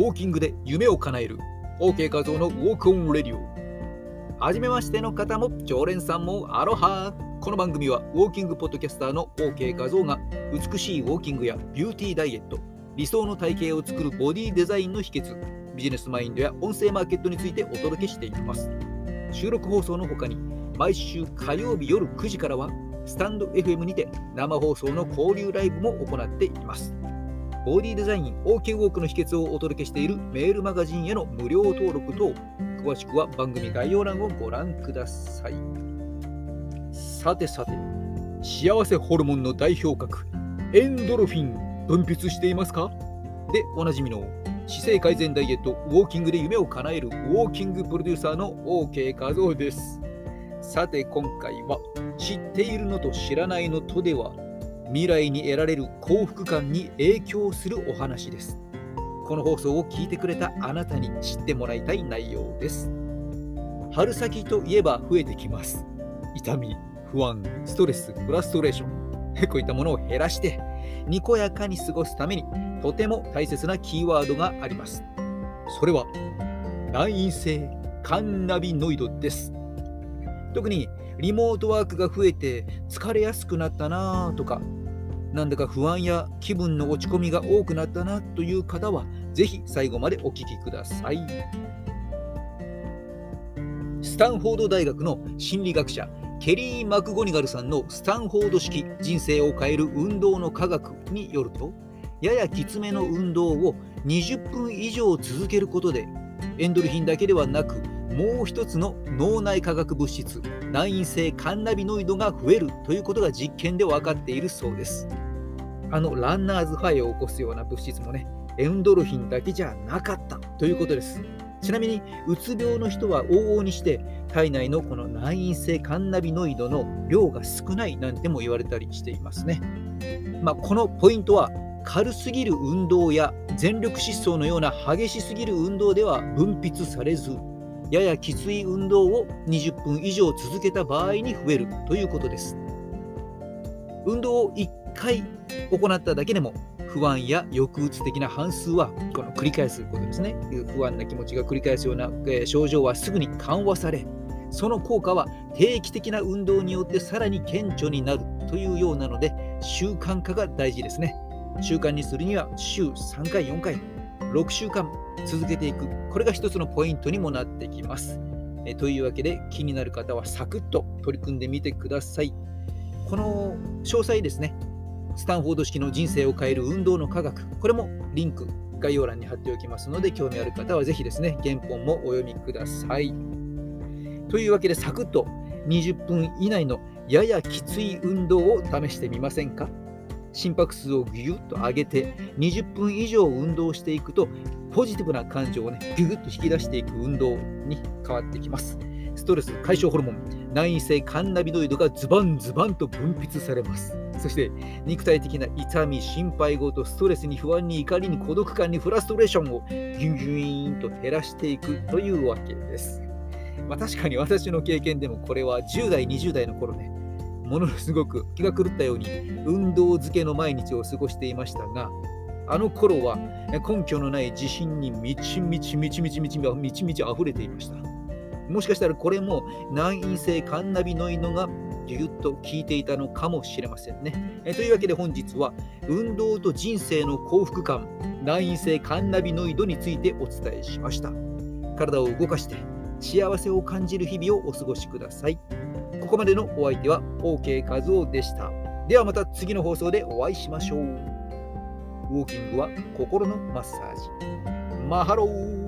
ウォーキングで夢を叶える。OK 画像の Walk on Radio。はじめましての方も常連さんもアロハ。この番組はウォーキングポッドキャスターの OK 画像が美しいウォーキングやビューティーダイエット理想の体型を作るボディデザインの秘訣ビジネスマインドや音声マーケットについてお届けしていきます。収録放送の他に毎週火曜日夜9時からはスタンド FM にて生放送の交流ライブも行っています。ボディデザイン OK ウォークの秘訣をお届けしているメールマガジンへの無料登録と詳しくは番組概要欄をご覧ください。さてさて幸せホルモンの代表格エンドロフィン分泌していますか？でおなじみの姿勢改善ダイエットウォーキングで夢を叶えるウォーキングプロデューサーの OK 画像です。さて今回は知っているのと知らないのとでは未来に得られる幸福感に影響するお話です。この放送を聞いてくれたあなたに知ってもらいたい内容です。春先といえば増えてきます。痛み、不安、ストレス、フラストレーション。こういったものを減らして、にこやかに過ごすために、とても大切なキーワードがあります。それは、内因性カンナビノイドです。特にリモートワークが増えて疲れやすくなったなとかなんだか不安や気分の落ち込みが多くなったなという方は、ぜひ最後までお聞きください。スタンフォード大学の心理学者、ケリー・マクゴニガルさんのスタンフォード式人生を変える運動の科学によると、ややきつめの運動を20分以上続けることで、エンドルフィンだけではなく、もう一つの脳内化学物質、内因性カンナビノイドが増えるということが実験で分かっているそうです。あのランナーズハイを起こすような物質もね、エンドルフィンだけじゃなかったということです。ちなみに、うつ病の人は往々にして体内のこの内因性カンナビノイドの量が少ないなんても言われたりしていますね。まあ、このポイントは軽すぎる運動や全力疾走のような激しすぎる運動では分泌されずややきつい運動を20分以上続けた場合に増えるということです。運動を1回行っただけでも不安や抑うつ的な反数はこの繰り返すことですね。不安な気持ちが繰り返すような症状はすぐに緩和され、その効果は定期的な運動によってさらに顕著になるというようなので習慣化が大事ですね。習慣にするには週3回、4回、6週間続けていく。これが一つのポイントにもなってきます。えというわけで気になる方はサクッと取り組んでみてください。この詳細ですね、スタンフォード式の人生を変える運動の科学、これもリンク概要欄に貼っておきますので、興味ある方はぜひですね、原本もお読みください。というわけで、サクッと20分以内のややきつい運動を試してみませんか？心拍数をギュッと上げて20分以上運動していくとポジティブな感情をねギュッと引き出していく運動に変わってきます。ストレス解消ホルモン内因性カンナビノイドがズバンズバンと分泌されます。そして肉体的な痛み心配事ストレスに不安に怒りに孤独感にフラストレーションをギュンギューンと減らしていくというわけです。まあ、確かに私の経験でもこれは10代20代の頃ねものすごく気が狂ったように運動漬けの毎日を過ごしていましたが、あの頃は根拠のない自信にみちみちみちみちみちみちみち溢れていました。もしかしたらこれも難因性カンナビノイドがぎゅっと効いていたのかもしれませんね。えというわけで本日は運動と人生の幸福感、難因性カンナビノイドについてお伝えしました。体を動かして幸せを感じる日々をお過ごしください。ここまでのお相手は OK 和夫でした。ではまた次の放送でお会いしましょう。ウォーキングは心のマッサージ。マハロー